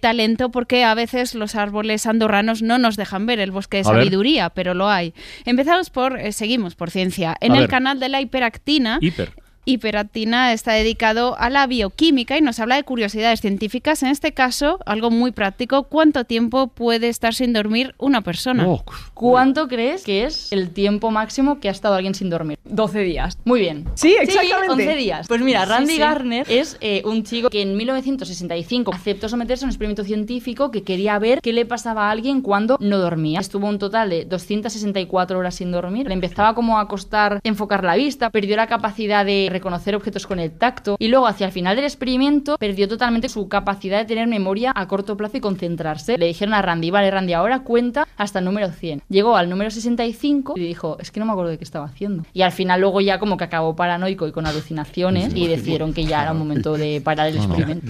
talento porque a veces los árboles andorranos no nos dejan ver el bosque de sabiduría, pero lo hay. Empezamos por, seguimos por ciencia. En A el ver. canal de la hiperactina. Hiper. Hiperactina está dedicado a la bioquímica y nos habla de curiosidades científicas. En este caso, algo muy práctico, ¿cuánto tiempo puede estar sin dormir una persona? Oh, ¿Cuánto crees que es el tiempo máximo que ha estado alguien sin dormir? 12 días. Muy bien. Sí, exactamente. 11 días. Pues mira, Sí, Randy sí. Garner es eh, un chico que en 1965 aceptó someterse a un experimento científico que quería ver qué le pasaba a alguien cuando no dormía. Estuvo un total de 264 horas sin dormir. Le empezaba como a costar enfocar la vista, perdió la capacidad de reconocer objetos con el tacto y luego hacia el final del experimento perdió totalmente su capacidad de tener memoria a corto plazo y concentrarse. Le dijeron a Randy, vale Randy, ahora cuenta hasta el número 100. Llegó al número 65 y dijo, es que no me acuerdo de qué estaba haciendo. Y al final luego ya como que acabó paranoico y con alucinaciones y decidieron que ya era un momento de parar el experimento.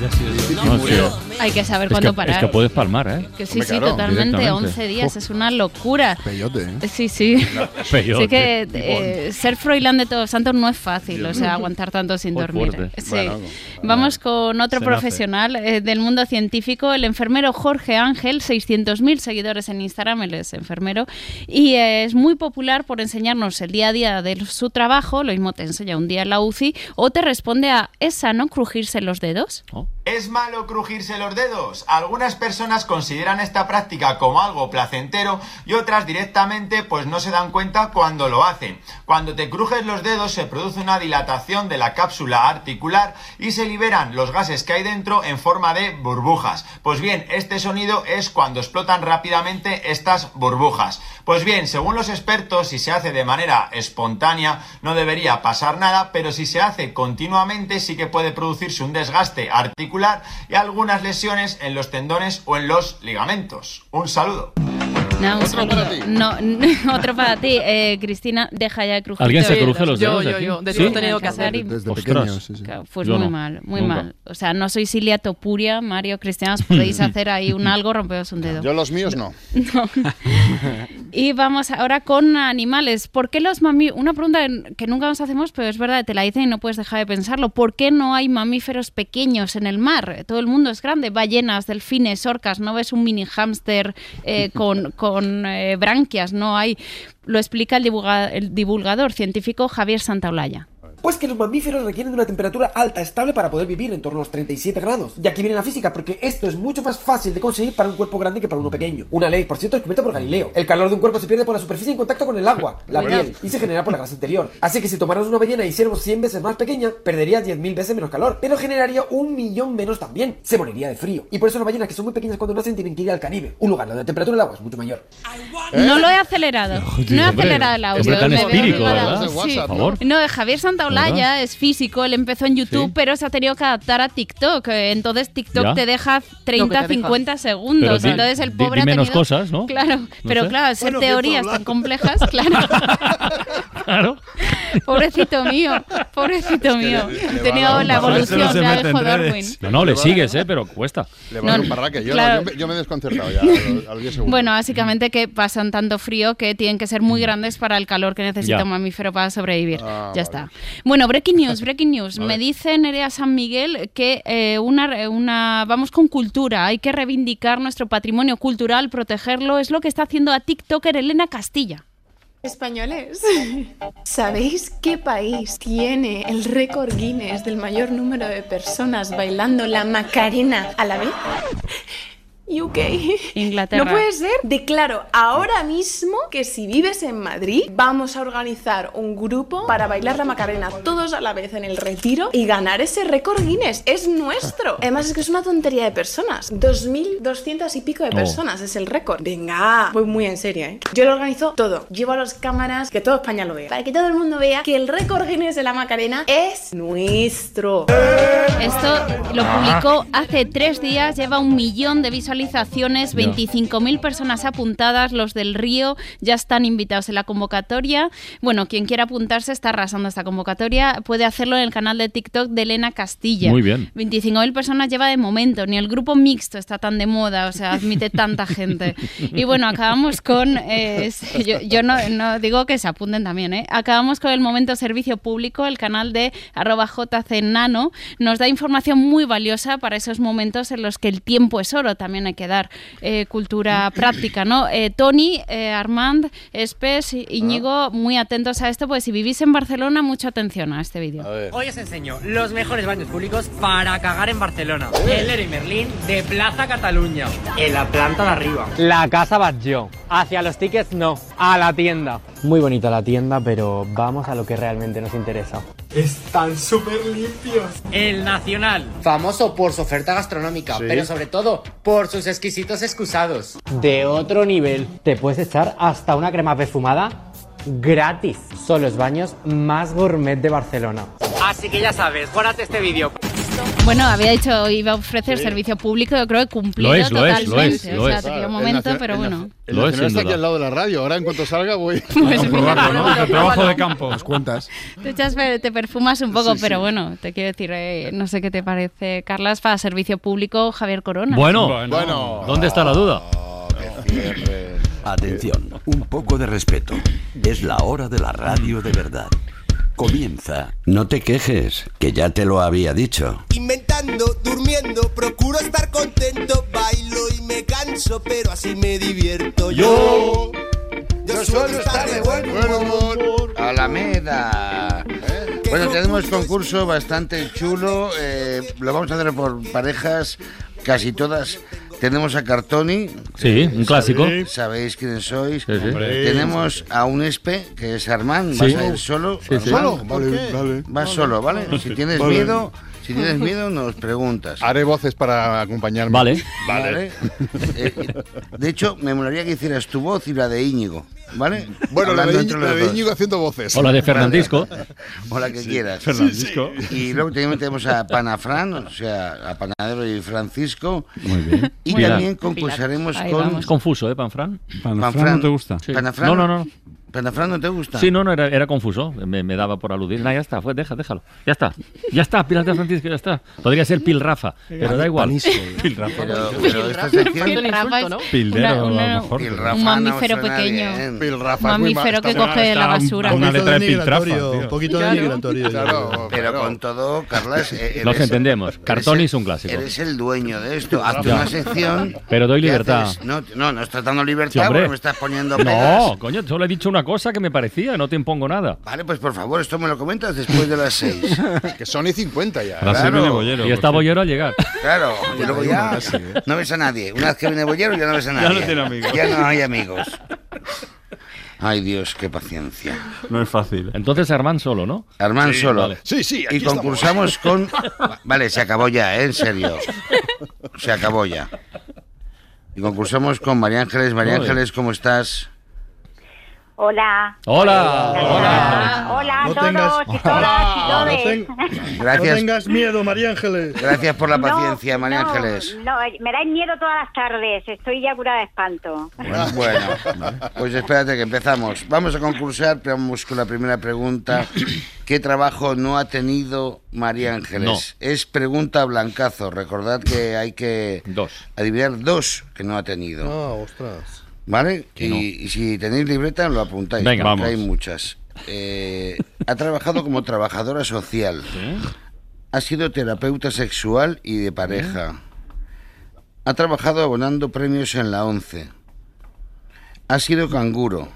No, sí. Hay que saber cuándo parar. es que puedes palmar, ¿eh? Que sí, sí, totalmente. 11 días, es una locura. Peyote, ¿eh? Sí, sí. Peyote, Sí que eh, ser Froilán de Todos Santos no es fácil, o sea, aguantar tanto sin Muy dormir. fuerte. Sí. Bueno, Vamos con otro profesional eh, del mundo científico, el enfermero Jorge Ángel, 600.000 seguidores en Instagram, él es enfermero, y eh, es muy popular por enseñarnos el día a día de su trabajo, lo mismo te enseña un día en la UCI, o te responde a, ¿es sano crujirse los dedos? ¿Es malo crujirse los dedos? Algunas personas consideran esta práctica como algo placentero y otras directamente pues no se dan cuenta cuando lo hacen. Cuando te crujes los dedos se produce una dilatación de la cápsula articular y se liberan los gases que hay dentro en forma de burbujas. Pues bien, este sonido es cuando explotan rápidamente estas burbujas. Pues bien, según los expertos, si se hace de manera espontánea no debería pasar nada, pero si se hace continuamente sí que puede producirse un desgaste articular y algunas lesiones en los tendones o en los ligamentos. Un saludo. No, un saludo. No, otro para ti, eh, Cristina, deja ya de crujirte. ¿Alguien se cruje los Yo, dedos yo, aquí? yo. De ¿Sí? hecho, he tenido que hacer. Desde Ostras. pequeños, sí, sí. Claro, Pues Yo muy no, mal, muy nunca. mal. O sea, no soy Silia Topuria, Mario, Cristina, os podéis hacer ahí un algo, rompeos un dedo. Yo los míos no. Y vamos ahora con animales. ¿Por qué los mamíferos? Una pregunta que nunca nos hacemos, pero es verdad, te la dicen y no puedes dejar de pensarlo. ¿Por qué no hay mamíferos pequeños en el mar? Todo el mundo es grande. Ballenas, delfines, orcas. No ves un mini hámster eh, con, con eh, branquias. No hay. Lo explica el, divulga- el divulgador científico Javier Santaolalla. Pues que los mamíferos requieren de una temperatura alta, estable para poder vivir en torno a los 37 grados. Y aquí viene la física, porque esto es mucho más fácil de conseguir para un cuerpo grande que para uno pequeño. Una ley, por cierto, descubierta por Galileo. El calor de un cuerpo se pierde por la superficie en contacto con el agua, la piel, y se genera por la grasa interior. Así que si tomáramos una ballena y hiciéramos 100 veces más pequeña, perdería 10.000 veces menos calor, pero generaría un millón menos también. Se moriría de frío. Y por eso las ballenas que son muy pequeñas cuando nacen tienen que ir al Caribe, un lugar donde la temperatura del agua es mucho mayor. No lo he acelerado. no he hombre, acelerado el audio. hombre tan me veo espírico. ¿verdad? Sí. Por favor. No, de Javier Santaolalla es físico, él empezó en YouTube, Sí. pero se ha tenido que adaptar a TikTok. eh, Entonces TikTok Ya. te deja 30, 50 segundos. Pero di- Entonces el di- pobre di ha menos tenido... cosas, ¿no? Claro, No pero sé. claro, ser Bueno, teorías tan complejas, claro. Claro. Pobrecito mío, pobrecito mío. He tenido la evolución, dijo en Darwin. redes. No, no, le sigues, ¿eh? Pero cuesta. Le va a dar No, un parraque. Yo, claro. yo me- yo me he desconcertado ya a los- a los 10 segundos. Bueno, básicamente que pasan tanto frío que tienen que ser muy grandes para el calor que necesita Ya. un mamífero para sobrevivir. Ah, ya está. Bueno, breaking news, breaking news. Me dice Nerea San Miguel que eh, una, una vamos con cultura. Hay que reivindicar nuestro patrimonio cultural, protegerlo. Es lo que está haciendo a TikToker Elena Castilla. Españoles, ¿sabéis qué país tiene el récord Guinness del mayor número de personas bailando la Macarena a la vez? UK. Inglaterra. No puede ser. Declaro ahora mismo que si vives en Madrid, vamos a organizar un grupo para bailar la Macarena todos a la vez en el retiro y ganar ese récord Guinness. Es nuestro. Además, es que es una tontería de personas. 2.200 y pico de Oh. personas es el récord. Venga, voy muy en serio, ¿eh? Yo lo organizo todo. Llevo a las cámaras, que todo España lo vea. Para que todo el mundo vea que el récord Guinness de la Macarena es nuestro. Esto lo publicó hace tres días, lleva un millón de visualizaciones, Ya. 25.000 personas apuntadas, los del Río ya están invitados en la convocatoria. Bueno, quien quiera apuntarse está arrasando esta convocatoria, puede hacerlo en el canal de TikTok de Elena Castilla. Muy bien. 25.000 personas lleva de momento, ni el grupo mixto está tan de moda, o sea, admite tanta gente. Y bueno, acabamos con, eh, yo, yo no, no digo que se apunten también, ¿eh? acabamos con el momento servicio público, el canal de arroba jcnano, nos da información muy valiosa para esos momentos en los que el tiempo es oro, también hay que dar eh, cultura práctica, ¿no? Eh, Tony, eh, Armand, Espes, Íñigo, muy atentos a esto, pues si vivís en Barcelona, mucha atención a este vídeo. Hoy os enseño los mejores baños públicos para cagar en Barcelona. El Leroy Merlin de Plaza Cataluña. En la planta de arriba. La Casa Batlló. Hacia los tickets no, a la tienda. Muy bonita la tienda, pero vamos a lo que realmente nos interesa. Están súper limpios. El Nacional. Famoso por su oferta gastronómica, Sí. pero sobre todo por sus exquisitos excusados. De otro nivel. Te puedes echar hasta una crema perfumada gratis. Son los baños más gourmet de Barcelona. Así que ya sabes, guárdate este vídeo. Bueno, había dicho iba a ofrecer servicio público, yo creo que cumplido Lo es, lo es, totalmente. lo es, o lo sea, es. te dio un El momento, pero bueno. Lo es, está aquí al lado de la radio. Ahora, en cuanto salga, voy. Pues A probarlo, ¿no? El trabajo de campo. Las cuentas. Te, echas, te perfumas un poco, Sí, pero sí. bueno, te quiero decir, eh, no sé qué te parece, Carlas, para servicio público, Javier Corona. Bueno, Bueno. ¿dónde está la duda? Atención, un poco de respeto. Es la hora de la radio de verdad. Comienza. No te quejes, que ya te lo había dicho. Inventando, durmiendo, procuro estar contento, bailo y me canso, pero así me divierto. Yo, yo suelo estar de buen humor. Alameda. Bueno, tenemos concurso bastante chulo. eh, lo vamos a hacer por parejas, casi todas. Tenemos a Cartoni. Sí, un clásico. Sabéis, quiénes sois. Sí, sí. Hombre. Tenemos a un espe, que es Armand. ¿Vas a ir solo? Sí, sí. Armand? Solo, vale, vale. Vas solo, ¿vale? Si tienes Vale. miedo, si tienes miedo, nos preguntas. Haré voces para acompañarme. Vale. ¿Vale? Eh, de hecho, me molaría que hicieras tu voz y la de Íñigo, ¿vale? Bueno, la de, Íñigo- la los de dos. Íñigo haciendo voces. O la de Fernandisco. O la que quieras. Fernandisco. Y luego también tenemos a Panafran, o sea, a Panadero y Francisco. Muy bien. Y Muy bien. también concursaremos con... Es confuso, ¿eh, Panfran? Panafran no te gusta. Sí. ¿Panafran? No, no, no. ¿Panafran no te gusta? Sí, no, no, era, era confuso. Me, me daba por aludir. No, ya está, fue, deja, déjalo. Ya está. Ya está, Pilar de Francisco, ya está. Podría ser Pilrafa, pero da igual. Pilrafa. Pero, pero esta sección... Rafa es Pildero, una- a lo una- mejor. Pilrafa un no mamífero suena pequeño. es muy ma- mamífero que coge la está un- basura. una Un letra de de migratorio, tío. un poquito de migratorio. Claro, pero con todo, Carlas, eh, Los entendemos. Cartoni es un clásico. Eres el dueño de esto. Hazte una sección. Pero doy libertad. No, no, no estás dando libertad porque me estás poniendo. No, coño, solo he dicho una cosa que me parecía, no te impongo nada. Vale, pues por favor, esto me lo comentas después de las seis. Que son y 50 ya. Sí Claro. viene Bollero. Y está Bollero al llegar. Claro, y luego ya no ves a nadie. Una vez que viene Bollero ya no ves a Ya nadie. no tiene amigos. Ya no hay amigos. Ay Dios, qué paciencia. No es fácil. Entonces Armand solo, ¿no? Armand Sí, solo. vale. Sí, sí, aquí Y concursamos con... Vale, se acabó ya, ¿eh? en serio. Se acabó ya. Y concursamos con María Ángeles. María. Ángeles, ¿cómo estás? Hola. Hola. Hola, Hola No todos tengas- y todas y No, ten- Gracias. No tengas miedo, María Ángeles. Gracias por la No, paciencia, María no, Ángeles. No, me dais miedo todas las tardes. Estoy ya curada de espanto. Bueno, pues espérate que empezamos. Vamos a concursar, pero vamos con la primera pregunta. ¿Qué trabajo no ha tenido María Ángeles? Es pregunta blancazo. Recordad que hay que Dos. adivinar dos que no ha tenido. Ah, ostras. ¿Vale? Y, no. y si tenéis libreta, lo apuntáis. Venga, vamos. hay muchas. Eh, ha trabajado como trabajadora social. Ha sido terapeuta sexual y de pareja. Ha trabajado abonando premios en la ONCE. Ha sido canguro.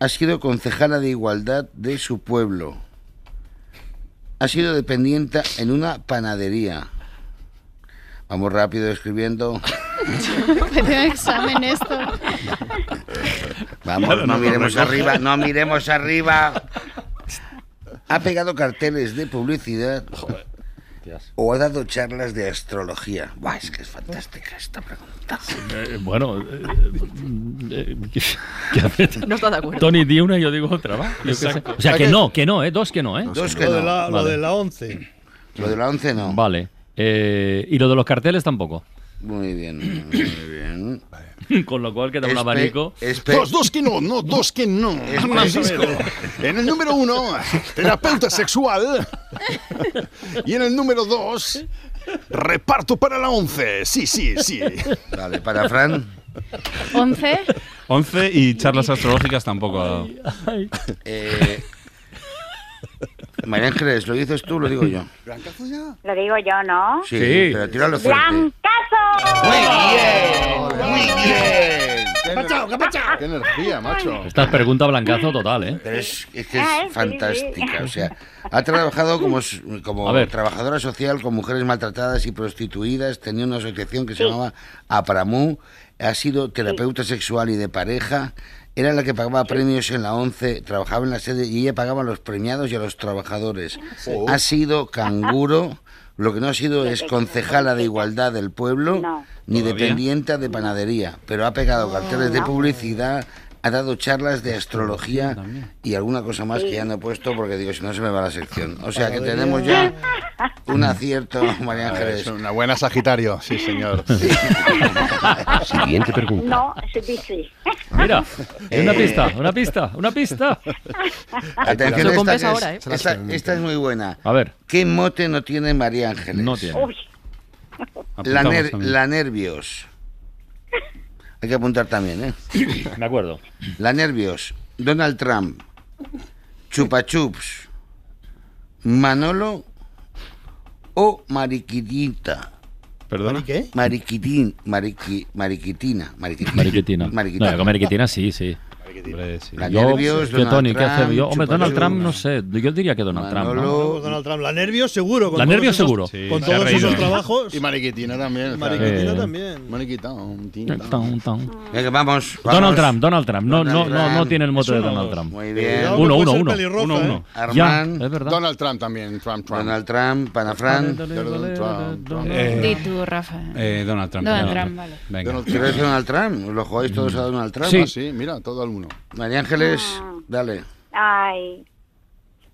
Ha sido concejala de igualdad de su pueblo. Ha sido dependiente en una panadería. Vamos rápido escribiendo. Pero examen esto. Vamos, no no lo miremos arriba, no miremos arriba. Ha pegado carteles de publicidad o ha dado charlas de astrología. Buah, es que es fantástica esta pregunta. Eh, bueno, eh, eh, ¿qué- qué haces? No está de acuerdo. Tony, di una y yo digo otra, ¿va? Yo. Exacto. O sea, que no, que no, ¿eh? Dos que no, ¿eh? Dos que Lo de la, lo Vale. de la 11. Lo de la once no. Vale. Eh, y lo de los carteles tampoco. Muy bien, muy bien. Con lo cual queda un abanico. espe- Dos, dos que no, no, dos que no. En el número uno, terapeuta sexual. Y en el número dos, reparto para la 11. Sí, sí, sí. Vale, para Fran. 11. 11 y charlas astrológicas tampoco ha dado. Eh, María Ángeles, ¿lo dices tú o lo digo yo? Lo digo yo, ¿no? Sí, Sí. pero tíralo fuerte. ¡Blancazo! Muy bien, muy bien. ¿Qué, qué energía, macho. Esta es pregunta blancazo total, ¿eh? Pero es, es que Ah, es sí, fantástica. sí. O sea, ha trabajado como, como trabajadora social con mujeres maltratadas y prostituidas. Tenía una asociación que se llamaba APRAMU. Ha sido terapeuta sexual y de pareja. Era la que pagaba premios en la ONCE, trabajaba en la sede y ella pagaba a los premiados y a los trabajadores. Ha sido canguro. Lo que no ha sido es concejala de igualdad del pueblo No. ni ¿Todavía? dependiente de panadería, pero ha pegado carteles de publicidad, ha dado charlas de astrología y alguna cosa más que ya no he puesto porque digo, si no se me va la sección. O sea que tenemos ya un acierto, María Ángeles. Es una buena Sagitario, sí, señor. Siguiente pregunta. No, sí, sí. Mira, una Eh, pista, una pista, una pista. Atención, esta, ahora, es, ¿eh? esta, esta es muy buena. A ver. ¿Qué mote no tiene María Ángeles? No tiene. Uy, La, Apuntamos ner- también. la nervios. Hay que apuntar también, ¿eh? Me acuerdo. La nervios. Donald Trump. Chupa Chups. Manolo o Mariquitita. ¿Perdona? qué? Mariquitín, mariqui, mariquitina, mariquitina. Mariquitina. Mariquitina. No, con mariquitina sí, sí. La Yo, nervios, ¿qué, Donald Tony, ¿qué Trump, hace? Yo, hombre, Donald. Trump, no sé. Yo diría que Donald Trump, ¿no? Manolo- Donald Trump. La nervios seguro. Con La todos nervios esos- seguro. Sí, Con todos reído. esos trabajos. Y Mariquitina también. Mariquitina Eh. también. Mariquita, un. Venga, vamos, vamos. Donald Trump, Donald Trump. No, no, no, no tiene el mote de Donald. Trump. Muy bien. Cuidado, Uno, uno, uno. Uno, ¿eh? uno. Armand. Ya, es verdad. Donald Trump también, Trump, Trump. Donald Trump, Panafran. Eh, Di tú, Rafa. eh, Donald Trump. Donald. Trump, vale. Venga. Donald ¿Quieres Donald Trump? ¿Lo jugáis todos a Donald Trump? Sí. Ah, sí, mira, todo al uno. María Ángeles, dale. ay.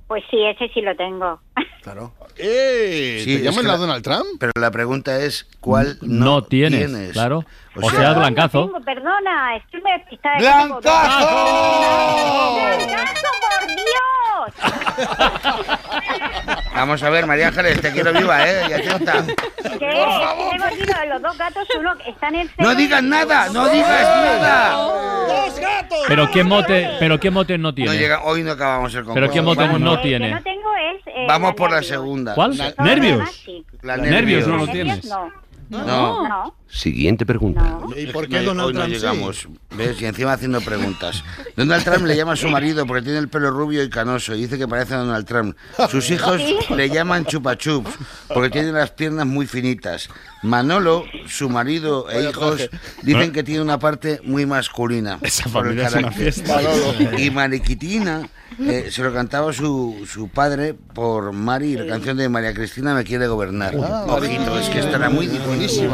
Pues sí, ese sí lo tengo. Claro. ¡Eh! Sí, ¿Te que la Donald Trump? Pero la pregunta es, ¿cuál no, No tienes, claro. O sea, Ah, no blancazo. tengo, perdona, estoy despistada. ¡Blancazo! ¡Blancazo, por Dios! Vamos a ver, María Ángeles, te quiero viva, ¿eh? Y atenta. ¿Qué? Es que tengo aquí los- los dos gatos, uno que está en el No cero digas y nada, no digas nada. ¡Dos gatos! Pero qué mote, pero qué mote no No tiene. llega, hoy no acabamos el concurso. Pero qué mote Vamos, no que tiene. no tengo es... eh, Vamos por la nervios. segunda. ¿Cuál? La- ¿Nervios? demás sí. la Nervios no lo Nervios tienes. No. No. No. Siguiente pregunta. No. ¿Y por qué Donald hoy no Trump sí? llegamos, ¿ves? Y encima haciendo preguntas. Donald Trump le llama a su marido porque tiene el pelo rubio y canoso y dice que parece a Donald Trump. Sus hijos le llaman chupachups porque tiene las piernas muy finitas. Manolo, su marido e hijos dicen que tiene una parte muy masculina. Esa familia es una fiesta. Y Mariquitina eh, se lo cantaba su, su padre por Mari, la canción de María Cristina me quiere gobernar. Ojito, es que esta era muy difícil.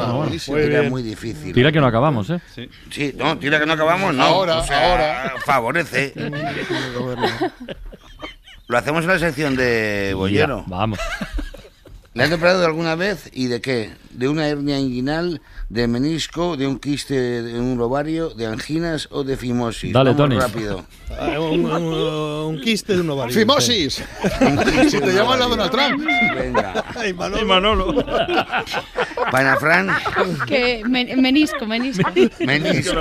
Era muy difícil. Tira que no acabamos, ¿eh? Sí, no, tira que no acabamos, no. Ahora, O sea, ahora. Favorece. Lo hacemos en la sección de Bollero. Ya, vamos. ¿Le han operado alguna vez y de qué? ¿De una hernia inguinal, de menisco, de un quiste de un ovario, de anginas o de fimosis? Dale, Vamos Tony. rápido. Ah, un, un- un quiste de un ovario. ¡Fimosis! si te llaman la Donald Trump. Venga. Ay, Manolo. Panafran, Que men- menisco, menisco. menisco.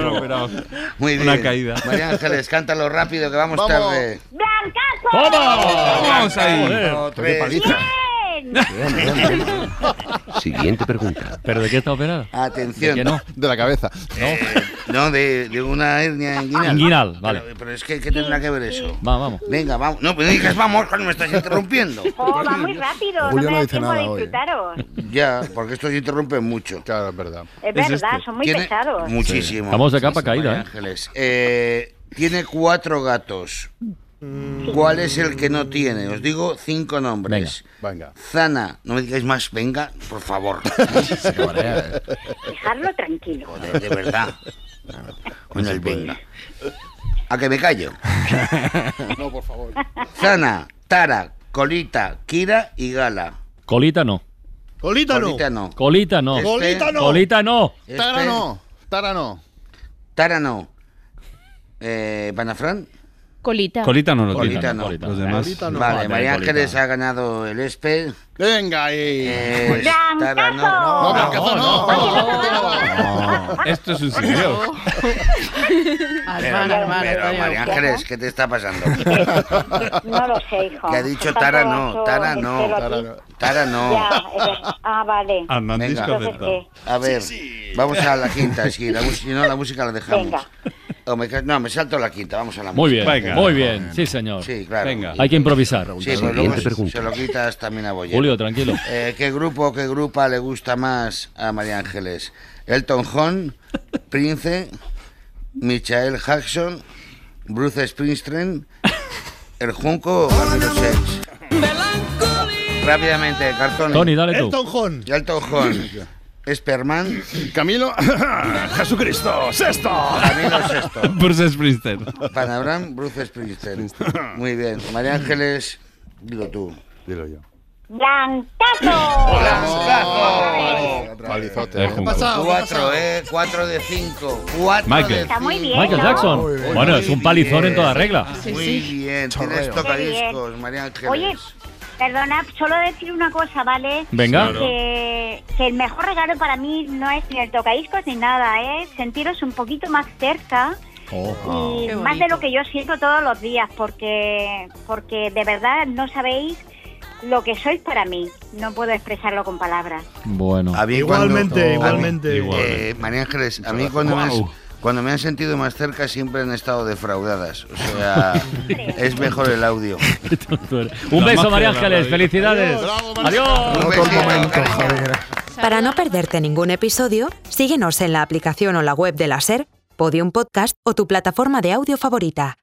Muy bien. Una caída. María Ángeles, cántalo rápido que vamos, Vamos. tarde. ¡Blancazo! ¡Toma! Vamos ahí. Uno, ¡Qué Siguiente pregunta. ¿Pero de qué está operada? Atención. ¿De qué no? De la cabeza. Eh, no, de, de una hernia inguinal. Inguinal, vale. Pero, pero es que, ¿qué tendrá que ver eso? Vamos, vamos. Venga, vamos. No, pero no digas vamos, cuando me estás interrumpiendo. Oh, va muy rápido, Julio no me no da dice tiempo nada de hoy. disfrutaros. Ya, porque estos interrumpen mucho. Claro, es verdad. Es verdad, este. son muy Tiene pesados. Muchísimo. Estamos de capa caída, ¿eh? Ángeles. Eh, tiene cuatro gatos. ¿Cuál es el que no tiene? Os digo cinco nombres. Venga. Zana, no me digáis más, venga, por favor. Dejarlo tranquilo. Joder, de verdad. Con el venga. A que me callo. No, por favor. Zana, Tara, Colita, Kira y Gala. Colita no. Colita no. Colita no. Colita no. Este- Colita no. Colita no. Este- Tara no. Tara no. Tara no. Eh, ¿Panafran? Colita. Colita no lo Colita tiene. no. Los demás. Colita no. Vale, María Colita. Ángeles ha ganado el ESPE. Venga ahí. Eh, Tara no. No, Blancazo no. No, esto es un señor. Pero. María Ángeles, ¿qué te está pasando? No lo sé, hijo. Que ha dicho Tara no, Tara no, Tara no. Verdad. Ah, vale. A ver, vamos a la quinta, si no, la música la dejamos. Venga. O me ca- no, me salto la quinta, vamos a la Muy música. bien, Venga. muy bien. Sí, señor. Sí, claro. Venga. Hay que improvisar. Sí, pero luego Siguiente se- pregunta. se lo quitas también a Boyer. Julio, tranquilo. Eh, ¿Qué grupo o qué grupa le gusta más a María Ángeles? Elton John, Prince, Michael Jackson, Bruce Springsteen, El Junco o Sex. Rápidamente, cartón. Tony, dale tú. Elton John. Elton John. Esperman. Camilo. Jesucristo. Sexto. Camilo Sexto. Bruce Springsteen. Panabram, Bruce Springsteen. Muy bien. María Ángeles, dilo tú. Dilo yo. ¡Blancazo! ¡Blancazo! Palizote. ¿Qué ha pasado? Cuatro, eh. Cuatro de cinco. Cuatro Michael. de Está muy bien, Michael ¿no? Jackson. Muy bien. Bueno, es un palizón en toda regla. Muy bien. Tienes tocadiscos, María Ángeles. Oye, perdona, solo decir una cosa, ¿vale? Venga. Claro. Que, que el mejor regalo para mí no es ni el tocadiscos ni nada, es sentiros un poquito más cerca y Qué más de lo que yo siento todos los días, porque, porque de verdad no sabéis lo que sois para mí. No puedo expresarlo con palabras. Bueno. A mí Igualmente, cuando- igualmente. a mí- eh, María Ángeles, a mí cuando me, has- Guau. cuando me han sentido más cerca siempre han estado defraudadas. O sea, es mejor el audio. Un beso, María Ángeles. Felicidades. Adiós. Momento, cariño. Javier. Para no perderte ningún episodio, síguenos en la aplicación o la web de la SER, Podium Podcast o tu plataforma de audio favorita.